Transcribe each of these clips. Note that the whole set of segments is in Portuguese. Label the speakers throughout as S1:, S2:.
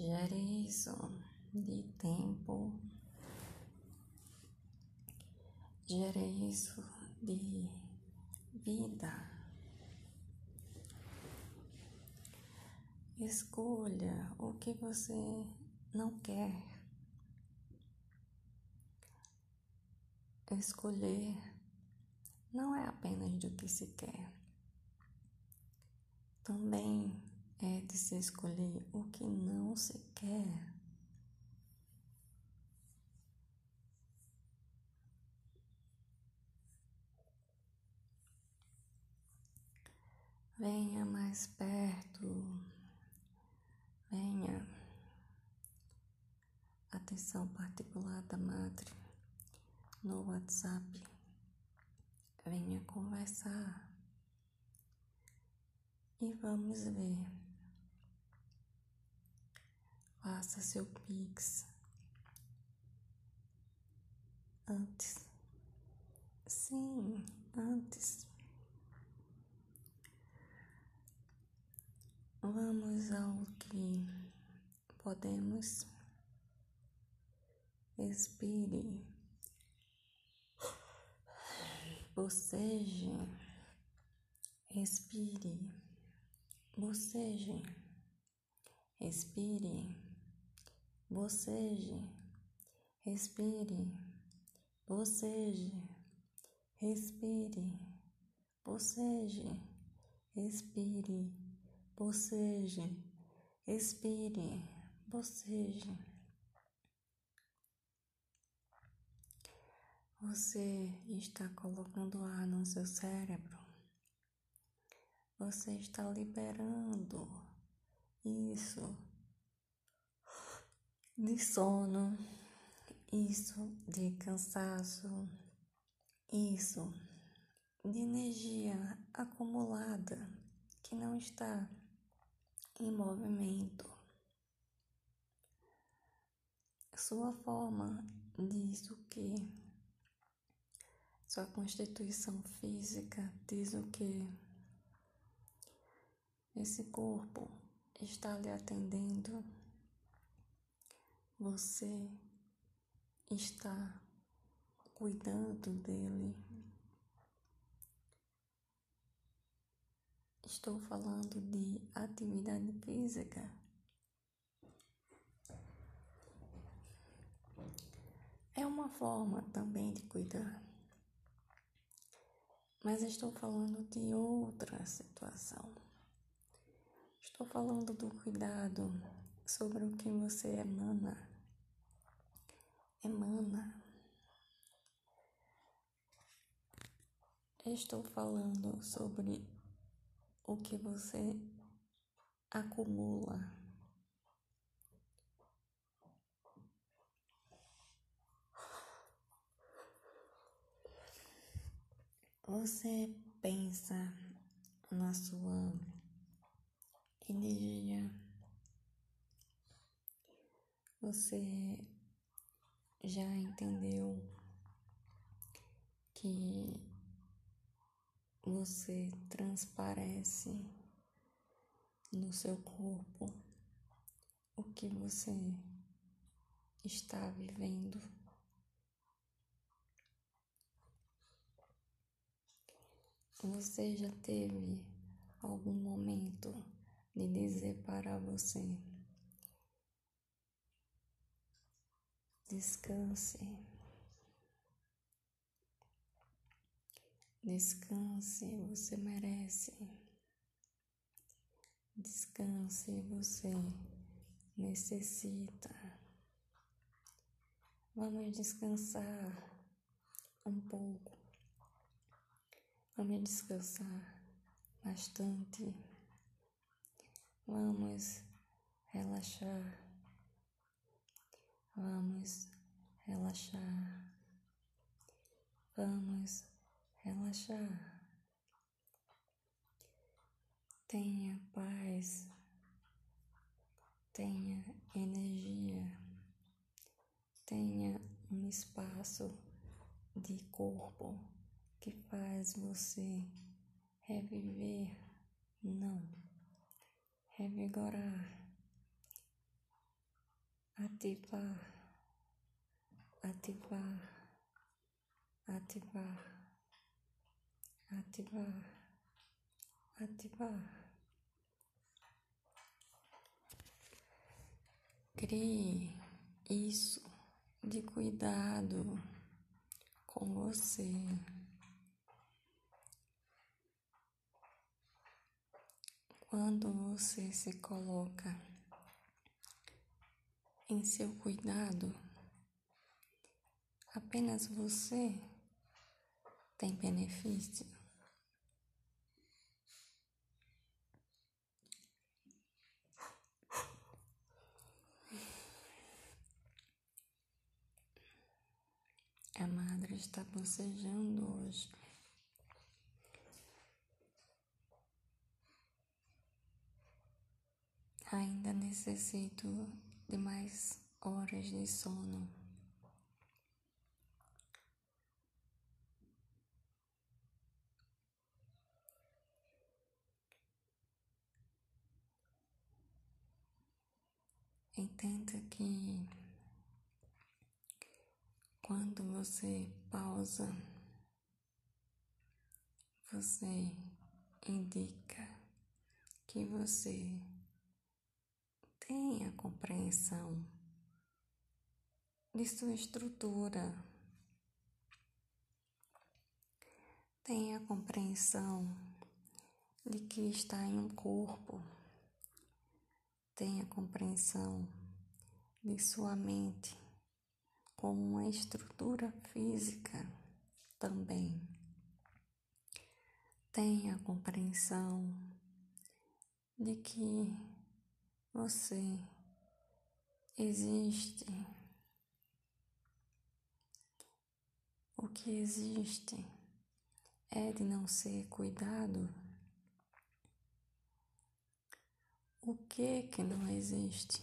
S1: Gere isso de tempo. Gere isso de vida. Escolha o que você não quer. Escolher não é apenas do que se quer, também é de se escolher o que não se quer. Venha mais perto, venha. Atenção particular da madre no WhatsApp. Venha conversar e vamos ver. Faça seu Pix antes. Sim, antes. Vamos ao que podemos. Expire. Boceje. Expire. Boceje. Expire. Boceje. Respire. Boceje. Respire. Boceje. Respire. Boceje. Expire. Boceje. Você está colocando ar no seu cérebro. Você está liberando isso de sono, isso de cansaço, isso de energia acumulada que não está em movimento. Sua forma diz o que? Sua constituição física diz o que? Esse corpo está lhe atendendo. Você está cuidando dele. Estou falando de atividade física. É uma forma também de cuidar. Mas estou falando de outra situação. Estou falando do cuidado sobre o que você emana. Emana. Estou falando sobre o que você acumula. Você pensa na sua energia. Você já entendeu que você transparece no seu corpo o que você está vivendo. Você já teve algum momento de dizer para você: descanse. Descanse, você merece. Descanse, você necessita. Vamos descansar um pouco. Vamos descansar bastante. Vamos relaxar. Vamos relaxar. Vamos relaxar. Tenha paz, tenha energia, tenha um espaço de corpo que faz você reviver, não, revigorar, ativar, ativar, ativar, ativar, ativar. Crie isso de cuidado com você. Quando você se coloca em seu cuidado, apenas você tem benefício. A madre está bocejando hoje. Ainda necessito de mais horas de sono. Entenda que quando você pausa, você indica que você tenha compreensão de sua estrutura, tenha compreensão de que está em um corpo, tenha compreensão de sua mente como uma estrutura física também. Tenha compreensão de que você existe. O que existe é de não ser cuidado. O que que não existe?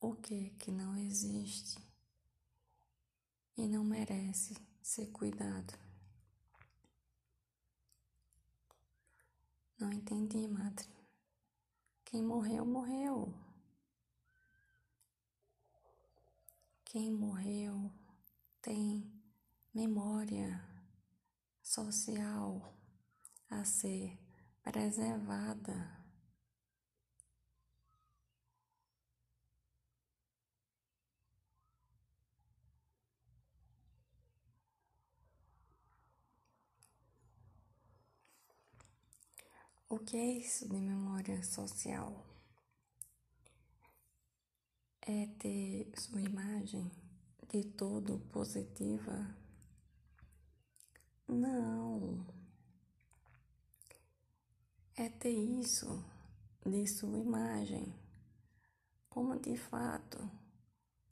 S1: O que que não existe e não merece ser cuidado? Não entendi, madre. Quem morreu, morreu. Quem morreu tem memória social a ser preservada. O que é isso de memória social? É ter sua imagem de todo positiva? Não. É ter isso de sua imagem como de fato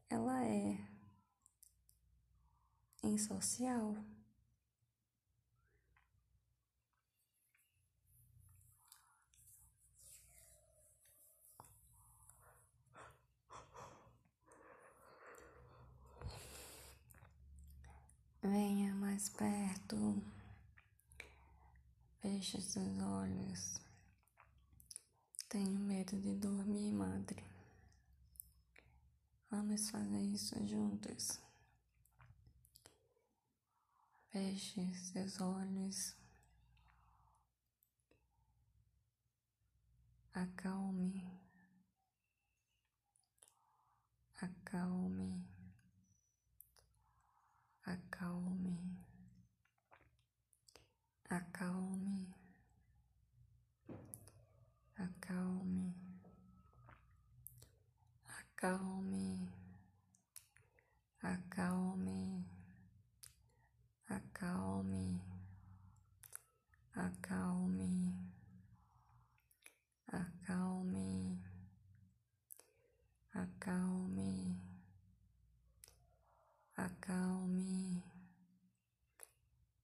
S1: ela é em social. Venha mais perto. Feche seus olhos. Tenho medo de dormir, madre. Vamos fazer isso juntos. Feche seus olhos. Acalme. Acalme acalme, acalme, acalme, acalme, acalme, acalme, acalme, acalme,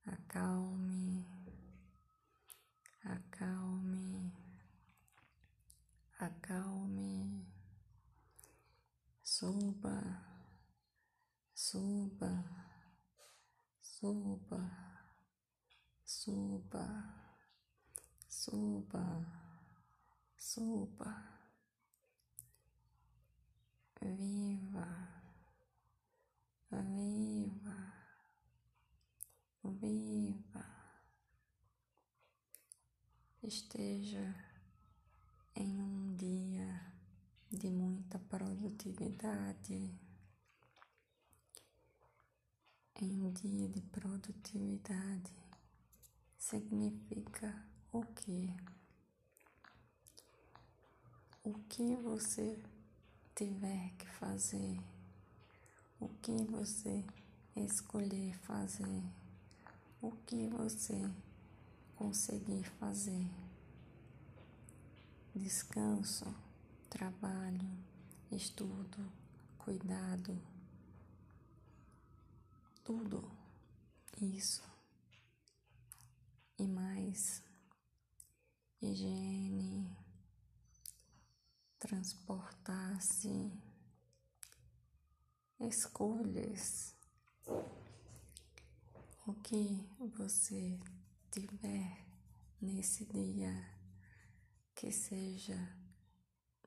S1: acalme, acalme, acalme. Suba, suba, suba, suba, suba, Suba. Viva. Viva. Viva. Esteja em um dia de muita produtividade. Em um dia de produtividade significa o que? O que você tiver que fazer, o que você escolher fazer, o que você conseguir fazer. Descanso, trabalho, estudo, cuidado, tudo isso e mais higiene, transportar-se, escolhas, o que você tiver nesse dia que seja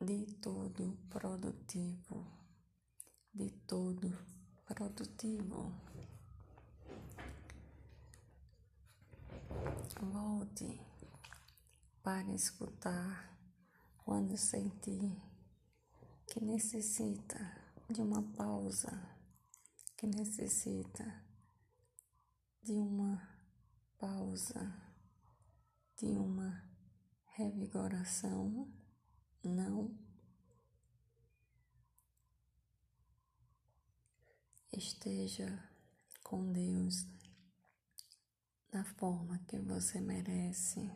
S1: de todo produtivo, de todo produtivo. Volte para escutar quando sentir que necessita de uma pausa, que necessita de uma pausa, de uma revigoração, não esteja com Deus da forma que você merece.